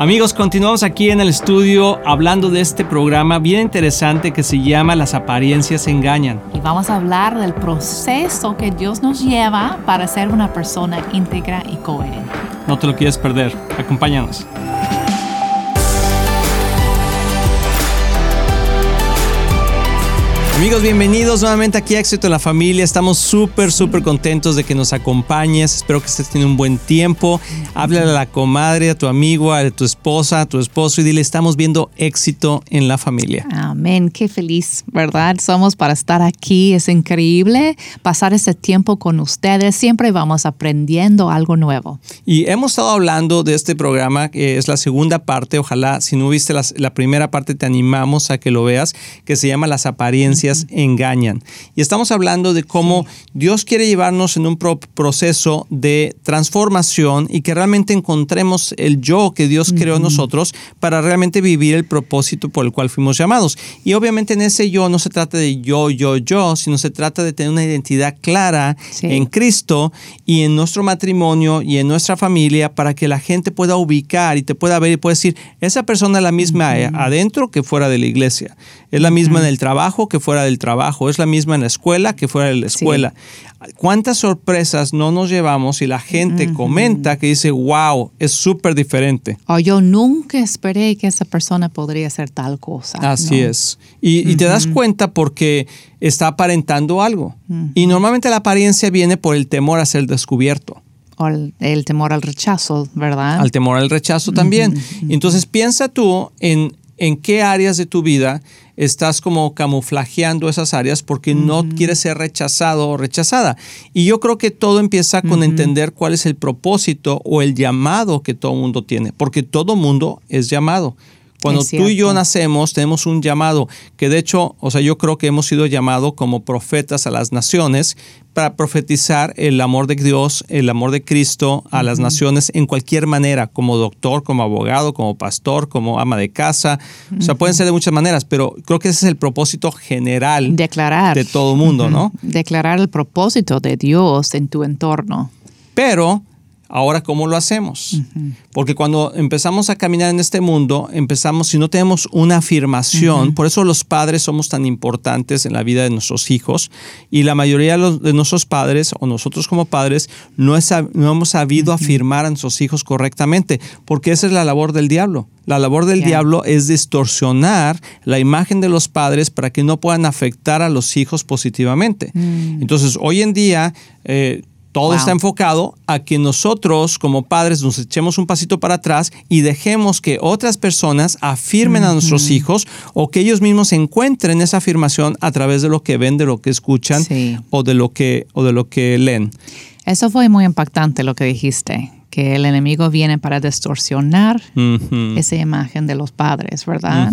Amigos, continuamos aquí en el estudio hablando de este programa bien interesante que se llama Las apariencias engañan. Y vamos a hablar del proceso que Dios nos lleva para ser una persona íntegra y coherente. No te lo quieres perder. Acompáñanos. Amigos, bienvenidos nuevamente aquí a Éxito en la Familia. Estamos súper, súper contentos de que nos acompañes. Espero que estés teniendo un buen tiempo. Háblale a la comadre, a tu amigo, a tu esposa, a tu esposo y dile, estamos viendo éxito en la familia. Amén, qué feliz, ¿verdad? Somos para estar aquí. Es increíble pasar este tiempo con ustedes. Siempre vamos aprendiendo algo nuevo. Y hemos estado hablando de este programa, que es la segunda parte. Ojalá, si no viste la primera parte, te animamos a que lo veas, que se llama Las apariencias engañan. Y estamos hablando de cómo Dios quiere llevarnos en un proceso de transformación y que realmente encontremos el yo que Dios creó en nosotros para realmente vivir el propósito por el cual fuimos llamados. Y obviamente en ese yo no se trata de yo, yo, yo, sino se trata de tener una identidad clara en Cristo y en nuestro matrimonio y en nuestra familia para que la gente pueda ubicar y te pueda ver y pueda decir, esa persona es la misma adentro que fuera de la iglesia. Es la misma en el trabajo que fuera del trabajo, es la misma en la escuela que fuera de la escuela. ¿Cuántas sorpresas no nos llevamos y la gente comenta que dice, wow, es súper diferente? O yo nunca esperé que esa persona podría hacer tal cosa. Así es. Y, te das cuenta porque está aparentando algo. Y normalmente la apariencia viene por el temor a ser descubierto. O el, temor al rechazo, ¿verdad? Al temor al rechazo también. Entonces piensa tú en, en qué áreas de tu vida estás como camuflajeando esas áreas porque no quieres ser rechazado o rechazada. Y yo creo que todo empieza con entender cuál es el propósito o el llamado que todo mundo tiene, porque todo mundo es llamado. Cuando tú y yo nacemos, tenemos un llamado que de hecho, o sea, yo creo que hemos sido llamados como profetas a las naciones para profetizar el amor de Dios, el amor de Cristo a las naciones en cualquier manera, como doctor, como abogado, como pastor, como ama de casa. O sea, pueden ser de muchas maneras, pero creo que ese es el propósito general Declarar. de todo mundo, ¿no? Declarar el propósito de Dios en tu entorno. Pero Ahora, ¿cómo lo hacemos? Porque cuando empezamos a caminar en este mundo, empezamos, si no tenemos una afirmación, por eso los padres somos tan importantes en la vida de nuestros hijos y la mayoría de, nuestros padres o nosotros como padres no, no hemos sabido afirmar a nuestros hijos correctamente, porque esa es la labor del diablo. La labor del diablo es distorsionar la imagen de los padres para que no puedan afectar a los hijos positivamente. Mm. Entonces, hoy en día... Eh, todo está enfocado a que nosotros como padres nos echemos un pasito para atrás y dejemos que otras personas afirmen a nuestros hijos o que ellos mismos encuentren esa afirmación a través de lo que ven, de lo que escuchan o, de lo que, o de lo que leen. Eso fue muy impactante lo que dijiste que el enemigo viene para distorsionar esa imagen de los padres, ¿verdad?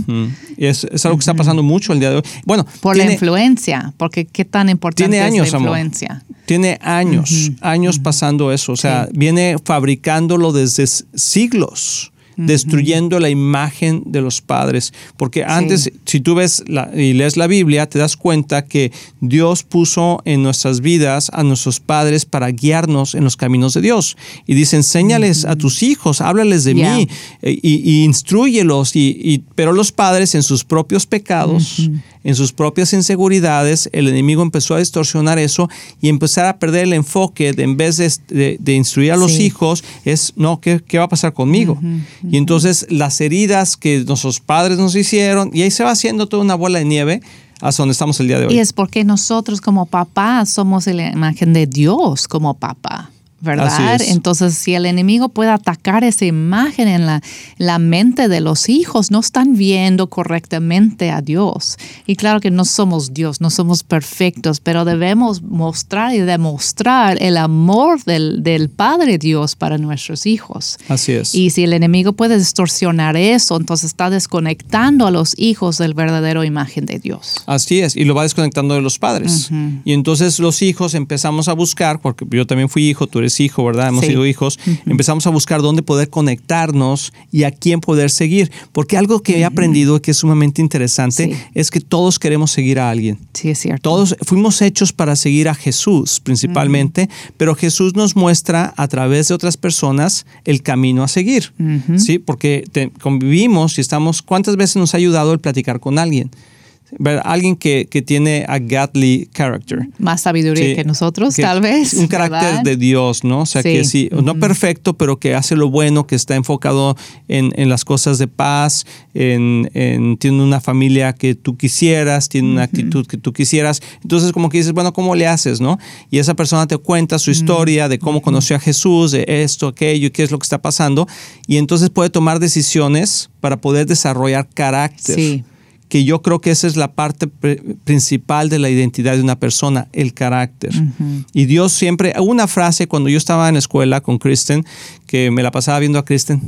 es, algo que está pasando mucho el día de hoy. Bueno, por la influencia, porque qué tan importante es la influencia. Tiene años, años pasando eso, o sea, viene fabricándolo desde siglos destruyendo la imagen de los padres. Porque antes, si tú ves y lees la Biblia, te das cuenta que Dios puso en nuestras vidas a nuestros padres para guiarnos en los caminos de Dios. Y dice, enséñales a tus hijos, háblales de mí eh, y, instruyelos. Y, pero los padres en sus propios pecados, en sus propias inseguridades, el enemigo empezó a distorsionar eso y empezar a perder el enfoque de en vez de, instruir a los hijos, es, no, ¿qué, ¿qué, va a pasar conmigo? Y entonces las heridas que nuestros padres nos hicieron, y ahí se va haciendo toda una bola de nieve hasta donde estamos el día de hoy. Y es porque nosotros como papás somos la imagen de Dios como papá. ¿Verdad? Entonces, si el enemigo puede atacar esa imagen en la, la, mente de los hijos, no están viendo correctamente a Dios. Y claro que no somos Dios, no somos perfectos, pero debemos mostrar y demostrar el amor del, del Padre Dios para nuestros hijos. Así es. Y si el enemigo puede distorsionar eso, entonces está desconectando a los hijos del verdadero imagen de Dios. Así es, y lo va desconectando de los padres. Y entonces los hijos empezamos a buscar, porque yo también fui hijo, tú eres es hijo, ¿verdad? Hemos sido hijos. Empezamos a buscar dónde poder conectarnos y a quién poder seguir. Porque algo que he aprendido que es sumamente interesante es que todos queremos seguir a alguien. Sí, es cierto. Todos fuimos hechos para seguir a Jesús principalmente, pero Jesús nos muestra a través de otras personas el camino a seguir. Sí, porque convivimos y estamos. ¿Cuántas veces nos ha ayudado el platicar con alguien? Alguien que, tiene a godly character. Más sabiduría que nosotros, tal vez. Un carácter de Dios, ¿no? O sea, que sí, no perfecto, pero que hace lo bueno, que está enfocado en, las cosas de paz, en, tiene una familia que tú quisieras, tiene una actitud que tú quisieras. Entonces, como que dices, bueno, ¿cómo le haces, no? Y esa persona te cuenta su historia de cómo conoció a Jesús, de esto, aquello, qué es lo que está pasando. Y entonces puede tomar decisiones para poder desarrollar carácter. Sí que yo creo que esa es la parte principal de la identidad de una persona, el carácter. Y Dios siempre, una frase cuando yo estaba en la escuela con Kristen, que me la pasaba viendo a Kristen.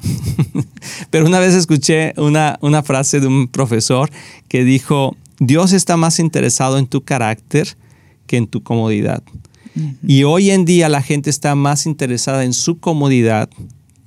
Pero una vez escuché una, una frase de un profesor que dijo, Dios está más interesado en tu carácter que en tu comodidad. Y hoy en día la gente está más interesada en su comodidad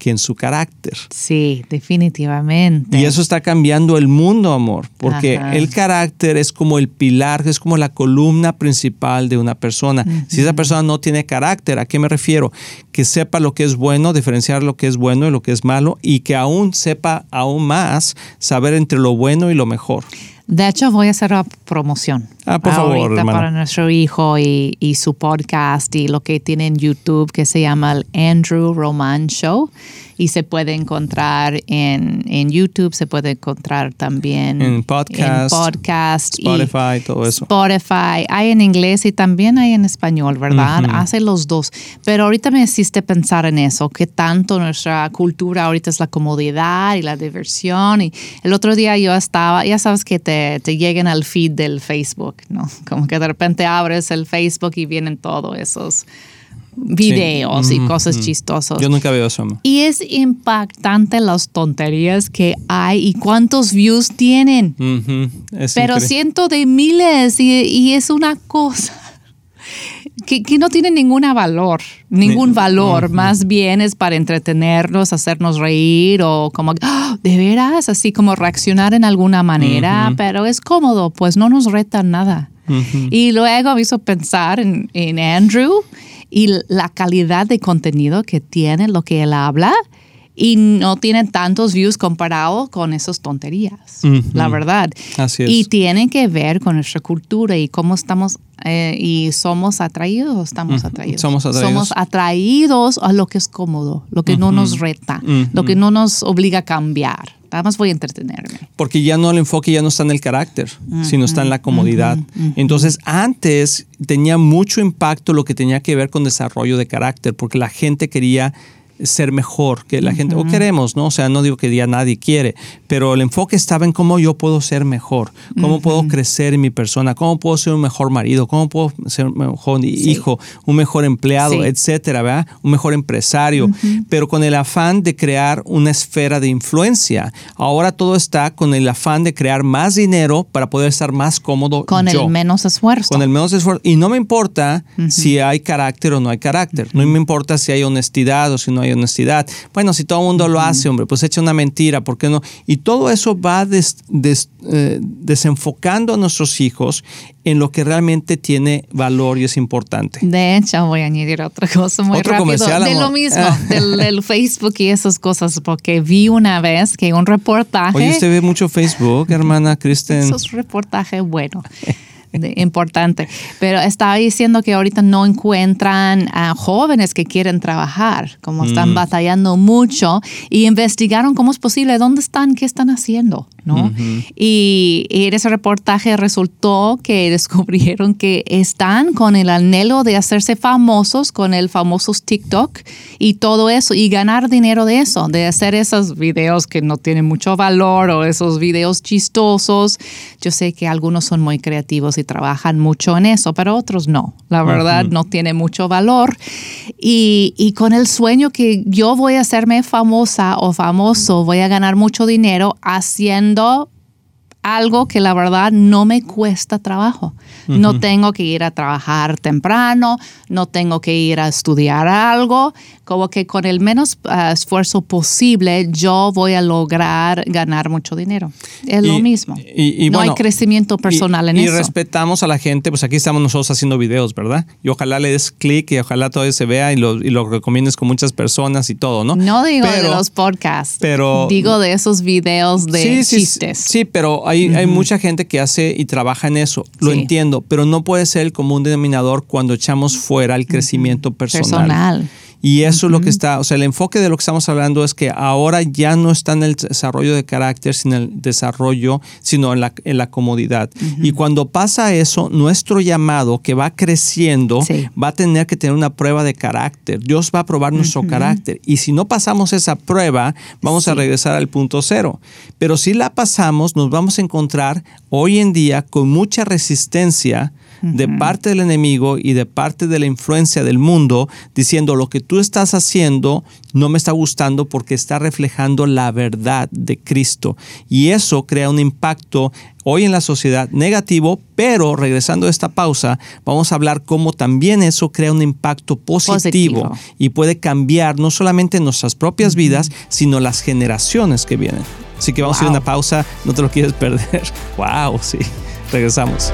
en su carácter. Sí, definitivamente. Y eso está cambiando el mundo, amor, porque el carácter es como el pilar, es como la columna principal de una persona. Si esa persona no tiene carácter, ¿a qué me refiero? Que sepa lo que es bueno, diferenciar lo que es bueno y lo que es malo, y que aún sepa aún más saber entre lo bueno y lo mejor. De hecho, voy a hacer la promoción. Ah, por favor, para nuestro hijo y, y, su podcast y lo que tiene en YouTube que se llama el Andrew Roman Show y se puede encontrar en, en YouTube, se puede encontrar también en podcast, Spotify, todo eso. Spotify, hay en inglés y también hay en español, ¿verdad? Hace los dos. Pero ahorita me hiciste pensar en eso, que tanto nuestra cultura ahorita es la comodidad y la diversión. Y el otro día yo estaba, ya sabes que te, te lleguen al feed del Facebook, ¿no? Como que de repente abres el Facebook y vienen todos esos videos y cosas chistosas. Yo nunca veo eso. Y es impactante las tonterías que hay y cuántos views tienen. Pero cientos de miles y, es una cosa que, no tiene ningún valor, ningún valor. Más bien es para entretenernos, hacernos reír o como, ¡Ah! de veras, así como reaccionar en alguna manera, pero es cómodo, pues no nos retan nada. Y luego me hizo pensar en, en Andrew y la calidad de contenido que tiene, lo que él habla, y no tiene tantos views comparado con esas tonterías, la verdad. Así es. Y tiene que ver con nuestra cultura y cómo estamos eh, y somos atraídos, estamos atraídos. Somos atraídos. Somos atraídos a lo que es cómodo, lo que no nos reta, lo que no nos obliga a cambiar. Nada más voy a entretenerme. Porque ya no el enfoque ya no está en el carácter, sino está en la comodidad. Entonces, antes tenía mucho impacto lo que tenía que ver con desarrollo de carácter, porque la gente quería ser mejor que la gente, o queremos, ¿no? O sea, no digo que ya nadie quiere, pero el enfoque estaba en cómo yo puedo ser mejor, cómo puedo crecer en mi persona, cómo puedo ser un mejor marido, cómo puedo ser un mejor hijo, un mejor empleado, etcétera, ¿verdad? Un mejor empresario, pero con el afán de crear una esfera de influencia. Ahora todo está con el afán de crear más dinero para poder estar más cómodo. Con el menos esfuerzo. Con el menos esfuerzo. Y no me importa si hay carácter o no hay carácter, no me importa si hay honestidad o si no hay honestidad. Bueno, si todo el mundo lo hace, hombre, pues echa una mentira, ¿por qué no? Y todo eso va eh, desenfocando a nuestros hijos en lo que realmente tiene valor y es importante. De hecho, voy a añadir otra cosa muy rápido. De lo mismo, del, Facebook y esas cosas, porque vi una vez que un reportaje... Oye, usted ve mucho Facebook, hermana Kristen. Esos reportajes, bueno. importante. Pero estaba diciendo que ahorita no encuentran a jóvenes que quieren trabajar, como están mm. batallando mucho, y investigaron cómo es posible, dónde están, qué están haciendo. ¿No? y, en ese reportaje resultó que descubrieron que están con el anhelo de hacerse famosos con el famoso TikTok y todo eso y ganar dinero de eso, de hacer esos videos que no tienen mucho valor o esos videos chistosos. Yo sé que algunos son muy creativos y trabajan mucho en eso, pero otros no. La verdad no tiene mucho valor. Y, y con el sueño que yo voy a hacerme famosa o famoso, voy a ganar mucho dinero haciendo algo que la verdad no me cuesta trabajo. No tengo que ir a trabajar temprano, no tengo que ir a estudiar algo, como que con el menos ah, esfuerzo posible yo voy a lograr ganar mucho dinero. Es lo mismo. Y, no hay crecimiento personal en eso. Y respetamos a la gente, pues aquí estamos nosotros haciendo videos, ¿verdad? Y ojalá le des clic y ojalá todo se vea y lo, y lo recomiendes con muchas personas y todo, ¿no? No digo de los podcasts, pero digo de esos videos de chistes. Sí, pero hay, hay mucha gente que hace y trabaja en eso, lo entiendo, pero no puede ser el común denominador cuando echamos fuera el crecimiento personal. personal. Y eso es lo que está, o sea, el enfoque de lo que estamos hablando es que ahora ya no está en el desarrollo de carácter, sino en el desarrollo, sino en la, en la comodidad. Y cuando pasa eso, nuestro llamado que va creciendo va a tener que tener una prueba de carácter. Dios va a probar nuestro carácter. Y si no pasamos esa prueba, vamos a regresar al punto cero. Pero si la pasamos, nos vamos a encontrar hoy en día con mucha resistencia de parte del enemigo y de parte de la influencia del mundo, diciendo lo que tú estás haciendo no me está gustando porque está reflejando la verdad de Cristo. Y eso crea un impacto hoy en la sociedad negativo, pero regresando a esta pausa, vamos a hablar cómo también eso crea un impacto positivo, y puede cambiar no solamente nuestras propias vidas, sino las generaciones que vienen. Así que vamos a ir a una pausa, no te lo quieres perder. ¡Wow! Sí, regresamos.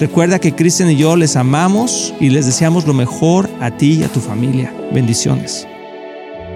Recuerda que Cristian y yo les amamos y les deseamos lo mejor a ti y a tu familia. Bendiciones.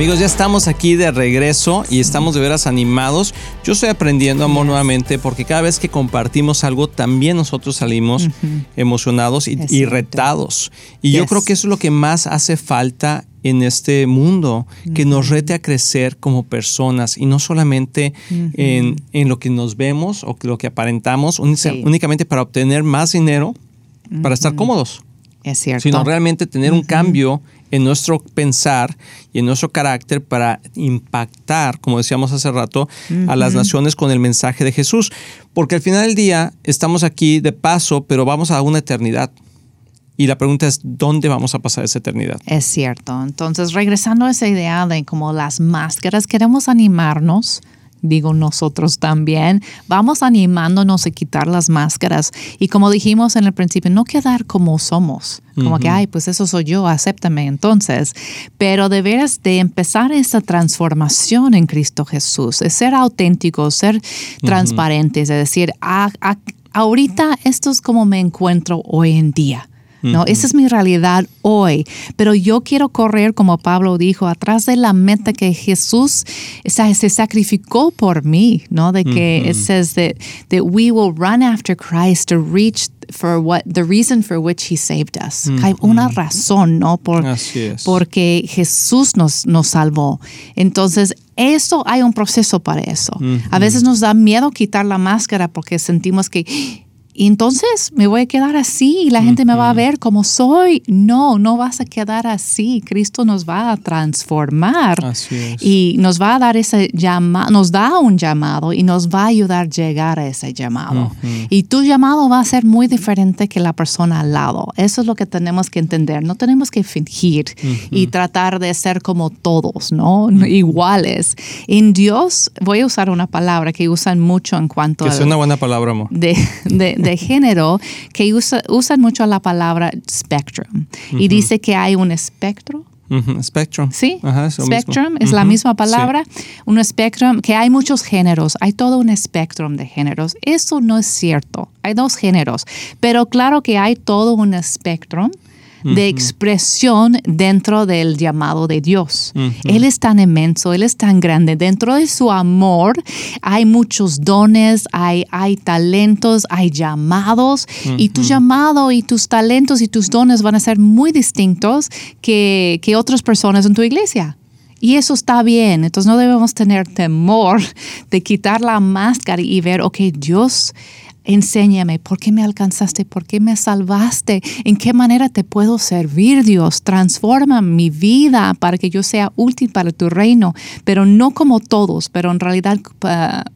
Amigos, ya estamos aquí de regreso y estamos de veras animados. Yo estoy aprendiendo amor nuevamente porque cada vez que compartimos algo, también nosotros salimos emocionados y, retados. Y yo creo que eso es lo que más hace falta en este mundo, que nos rete a crecer como personas y no solamente en, lo que nos vemos o lo que aparentamos únicamente para obtener más dinero, para estar cómodos. Es cierto. Sino realmente tener un cambio en nuestro pensar y en nuestro carácter para impactar, como decíamos hace rato, a las naciones con el mensaje de Jesús. Porque al final del día estamos aquí de paso, pero vamos a una eternidad. Y la pregunta es, ¿dónde vamos a pasar esa eternidad? Es cierto. Entonces, regresando a esa idea de como las máscaras, queremos animarnos digo nosotros también, vamos animándonos a quitar las máscaras. Y como dijimos en el principio, no quedar como somos, como que, ay, pues eso soy yo, acéptame entonces, pero deberes de empezar esta transformación en Cristo Jesús, es ser auténticos, ser transparentes, es decir, ahorita esto es como me encuentro hoy en día. ¿No? Esa es mi realidad hoy. Pero yo quiero correr, como Pablo dijo, atrás de la meta que Jesús se sacrificó por mí, ¿no? De que it says that, that we will run after Christ to reach for what the reason for which he saved us. Hay una razón, ¿no? Por, Porque Jesús nos, nos salvó. Entonces, eso hay un proceso para eso. A veces nos da miedo quitar la máscara porque sentimos que y entonces me voy a quedar así y la gente me va a ver como soy. No, no vas a quedar así. Cristo nos va a transformar y nos va a dar ese llamado, nos da un llamado y nos va a ayudar a llegar a ese llamado. Y tu llamado va a ser muy diferente que la persona al lado. Eso es lo que tenemos que entender. No tenemos que fingir y tratar de ser como todos, ¿no? Iguales. En Dios, voy a usar una palabra que usan mucho en cuanto a... Que es una buena palabra, amor. de, de género que usan mucho la palabra spectrum. Y dice que hay un espectro. Spectrum. Sí, spectrum es la misma palabra. Un espectrum, que hay muchos géneros, hay todo un espectrum de géneros. Eso no es cierto. Hay dos géneros, pero claro que hay todo un espectrum de expresión dentro del llamado de Dios. Él es tan inmenso, Él es tan grande. Dentro de su amor hay muchos dones, hay, hay talentos, hay llamados y tu llamado y tus talentos y tus dones van a ser muy distintos que, que otras personas en tu iglesia. Y eso está bien. Entonces no debemos tener temor de quitar la máscara y ver, ok, Dios Enséñame por qué me alcanzaste, por qué me salvaste, en qué manera te puedo servir, Dios. Transforma mi vida para que yo sea útil para tu reino, pero no como todos, pero en realidad, uh,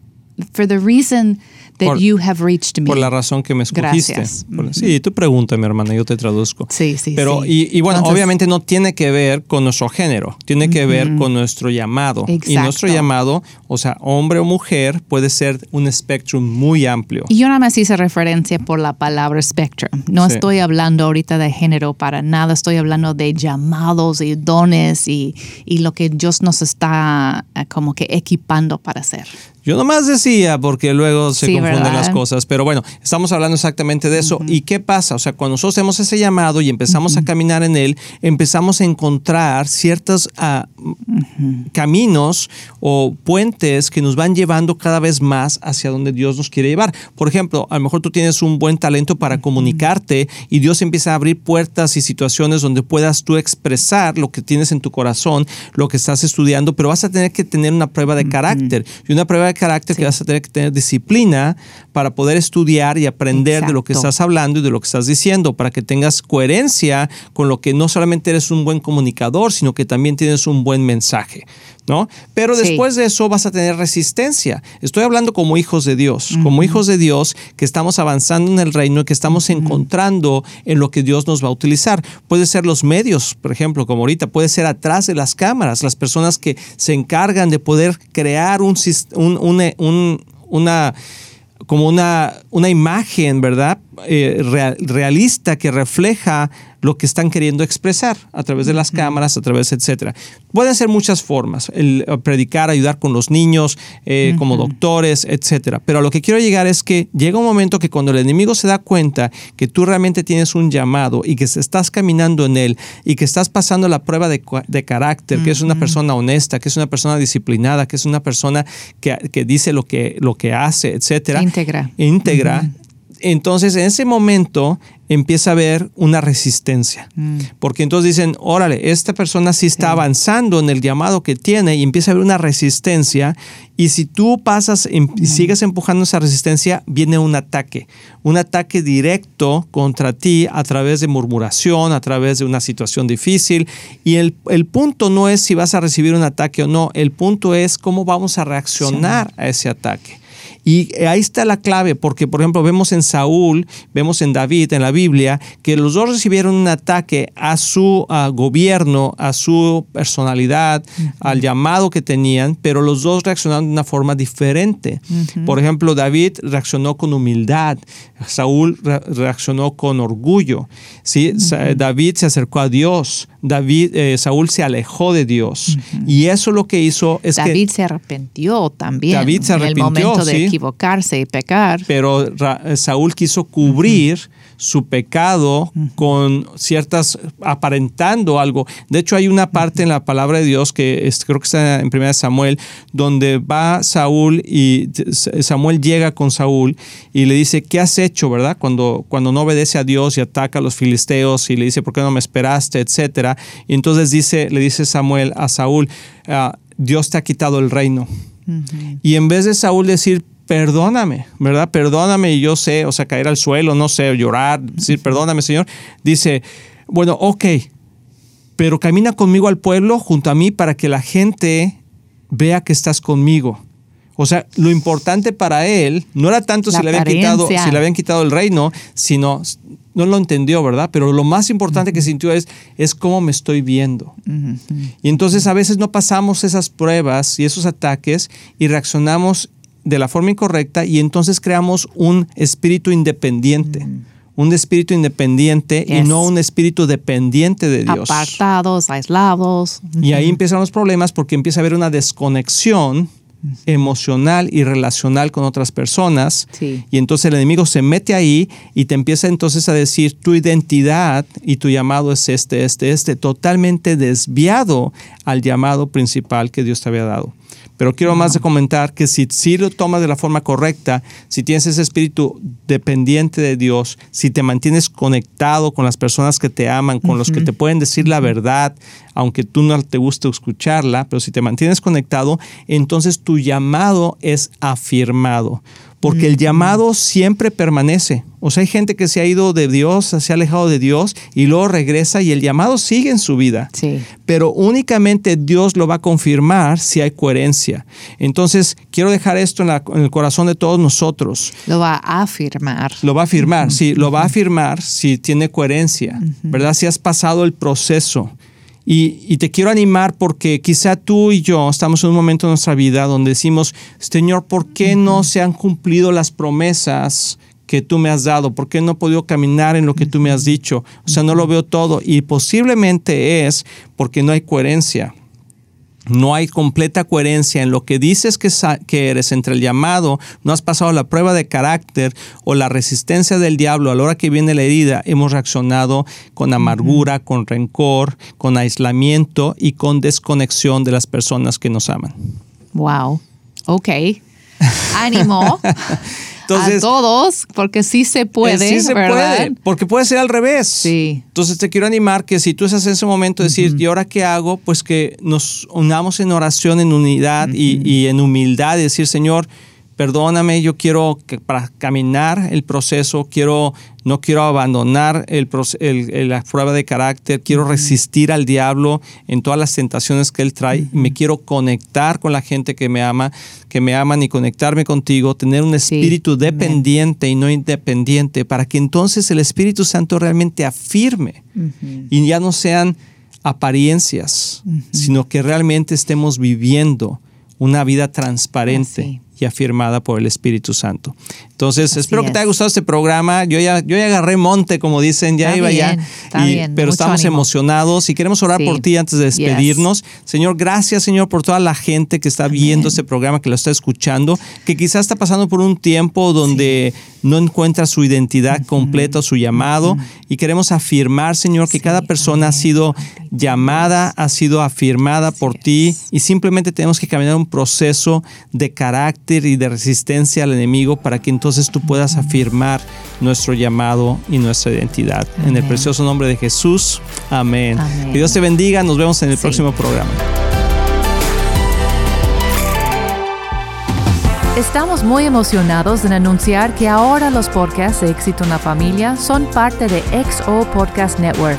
for the reason por, you have reached me. Por la razón que me escogiste. Gracias. sí, tú pregunta, mi hermana, yo te traduzco. Sí, sí. Pero, Y, y, bueno, obviamente no tiene que ver con nuestro género, tiene que ver con nuestro llamado. Y nuestro llamado, o sea, hombre o mujer, puede ser un espectro muy amplio. Y yo nada más hice referencia por la palabra spectrum. No estoy hablando ahorita de género para nada, estoy hablando de llamados y dones y, y lo que Dios nos está eh, como que equipando para hacer. Yo nomás decía porque luego se confunden las cosas, pero bueno, estamos hablando exactamente de eso. ¿Y qué pasa? O sea, cuando nosotros hacemos ese llamado y empezamos a caminar en él, empezamos a encontrar ciertos ah, caminos o puentes que nos van llevando cada vez más hacia donde Dios nos quiere llevar. Por ejemplo, a lo mejor tú tienes un buen talento para comunicarte y Dios empieza a abrir puertas y situaciones donde puedas tú expresar lo que tienes en tu corazón, lo que estás estudiando, pero vas a tener que tener una prueba de carácter. Y una prueba de carácter que vas a tener que tener disciplina para poder estudiar y aprender de lo que estás hablando y de lo que estás diciendo, para que tengas coherencia con lo que no solamente eres un buen comunicador, sino que también tienes un buen mensaje. ¿No? Pero después de eso vas a tener resistencia. Estoy hablando como hijos de Dios, como hijos de Dios que estamos avanzando en el reino y que estamos encontrando en lo que Dios nos va a utilizar. Puede ser los medios, por ejemplo, como ahorita, puede ser atrás de las cámaras, las personas que se encargan de poder crear un, una como una, una imagen, ¿verdad? Eh, realista que refleja lo que están queriendo expresar a través de las cámaras, a través, etcétera. Pueden ser muchas formas, el eh, predicar, ayudar con los niños, eh, como doctores, etcétera. Pero a lo que quiero llegar es que llega un momento que cuando el enemigo se da cuenta que tú realmente tienes un llamado y que estás caminando en él y que estás pasando la prueba de, carácter, que es una persona honesta, que es una persona disciplinada, que es una persona que, dice lo que, lo que hace, etcétera. Íntegra. Íntegra entonces en ese momento empieza a haber una resistencia. Mm. Porque entonces dicen, órale, esta persona sí está avanzando en el llamado que tiene y empieza a haber una resistencia. Y si tú pasas y mm. sigues empujando esa resistencia, viene un ataque. Un ataque directo contra ti a través de murmuración, a través de una situación difícil. Y el, punto no es si vas a recibir un ataque o no, el punto es cómo vamos a reaccionar a ese ataque. Y ahí está la clave, porque por ejemplo vemos en Saúl, vemos en David, en la Biblia, que los dos recibieron un ataque a su gobierno, a su personalidad, al llamado que tenían, pero los dos reaccionaron de una forma diferente. Por ejemplo, David reaccionó con humildad, Saúl reaccionó con orgullo. ¿sí? David se acercó a Dios, David, eh, Saúl se alejó de Dios. Y eso lo que hizo es David que... David se arrepintió también. David se arrepintió, En el momento de equivocarse y pecar. Pero eh, Saúl quiso cubrir su pecado con ciertas, aparentando algo. De hecho, hay una parte en la palabra de Dios que creo que está en 1 Samuel, donde va Saúl y Samuel llega con Saúl y le dice, ¿qué has hecho, verdad? Cuando, cuando no obedece a Dios y ataca a los filisteos y le dice, ¿por qué no me esperaste, etcétera? Y entonces dice, le dice Samuel a Saúl, ah, Dios te ha quitado el reino. Y en vez de Saúl decir, perdóname, ¿verdad? Perdóname y yo sé, o sea, caer al suelo, no sé, llorar, decir, perdóname, Señor. Dice, bueno, ok, pero camina conmigo al pueblo junto a mí para que la gente vea que estás conmigo. O sea, lo importante para él no era tanto si le, habían quitado, si le habían quitado el reino, sino no lo entendió, ¿verdad? Pero lo más importante que sintió es, es cómo me estoy viendo. Y entonces a veces no pasamos esas pruebas y esos ataques y reaccionamos de la forma incorrecta y entonces creamos un espíritu independiente. Un espíritu independiente y no un espíritu dependiente de Dios. Apartados, aislados. Y ahí empiezan los problemas porque empieza a haber una desconexión emocional y relacional con otras personas. Y entonces el enemigo se mete ahí y te empieza entonces a decir tu identidad y tu llamado es este, este, este, totalmente desviado al llamado principal que Dios te había dado. Pero quiero más de comentar que si, si lo tomas de la forma correcta, si tienes ese espíritu dependiente de Dios, si te mantienes conectado con las personas que te aman, con los que te pueden decir la verdad, aunque tú no te guste escucharla, pero si te mantienes conectado, entonces tu llamado es afirmado porque el llamado siempre permanece. O sea, hay gente que se ha ido de Dios, se ha alejado de Dios y luego regresa y el llamado sigue en su vida. Sí. Pero únicamente Dios lo va a confirmar si hay coherencia. Entonces, quiero dejar esto en, el corazón de todos nosotros. Lo va a afirmar. Lo va a afirmar, sí, lo va a afirmar si tiene coherencia, ¿verdad? Si has pasado el proceso. Y, te quiero animar porque quizá tú y yo estamos en un momento de nuestra vida donde decimos, Señor, ¿por qué no se han cumplido las promesas que tú me has dado? ¿Por qué no he podido caminar en lo que tú me has dicho? O sea, no lo veo todo. Y posiblemente es porque no hay coherencia no hay completa coherencia en lo que dices que, que, eres entre el llamado, no has pasado la prueba de carácter o la resistencia del diablo a la hora que viene la herida, hemos reaccionado con amargura, con rencor, con aislamiento y con desconexión de las personas que nos aman. Wow. Ok. Ánimo. a todos, porque sí se puede. Sí se puede, porque puede ser al revés. Sí. Entonces te quiero animar que si tú estás en ese momento, decir, ¿y ahora qué hago? Pues que nos unamos en oración, en unidad y, y en humildad y decir, Señor, perdóname, yo quiero que para caminar el proceso, quiero, no quiero abandonar el, la prueba de carácter, quiero resistir al diablo en todas las tentaciones que él trae, me quiero conectar con la gente que me ama, que me aman y conectarme contigo, tener un espíritu dependiente y no independiente, para que entonces el Espíritu Santo realmente afirme y ya no sean apariencias, sino que realmente estemos viviendo una vida transparente y afirmada por el Espíritu Santo. Entonces, espero que te haya gustado este programa. Yo ya, yo ya agarré monte, como dicen, ya iba ya. pero estamos emocionados y queremos orar por ti antes de despedirnos. Señor, gracias, Señor, por toda la gente que está viendo este programa, que lo está escuchando, que quizás está pasando por un tiempo donde no encuentra su identidad completa, su llamado. Y queremos afirmar, Señor, que cada persona ha sido llamada, ha sido afirmada por ti y simplemente tenemos que caminar un proceso de carácter y de resistencia al enemigo para que entonces tú puedas afirmar nuestro llamado y nuestra identidad. En el precioso nombre de Jesús. Amén. Que Dios te bendiga. Nos vemos en el próximo programa. Estamos muy emocionados en anunciar que ahora los podcasts de Éxito en la Familia son parte de XO Podcast Network,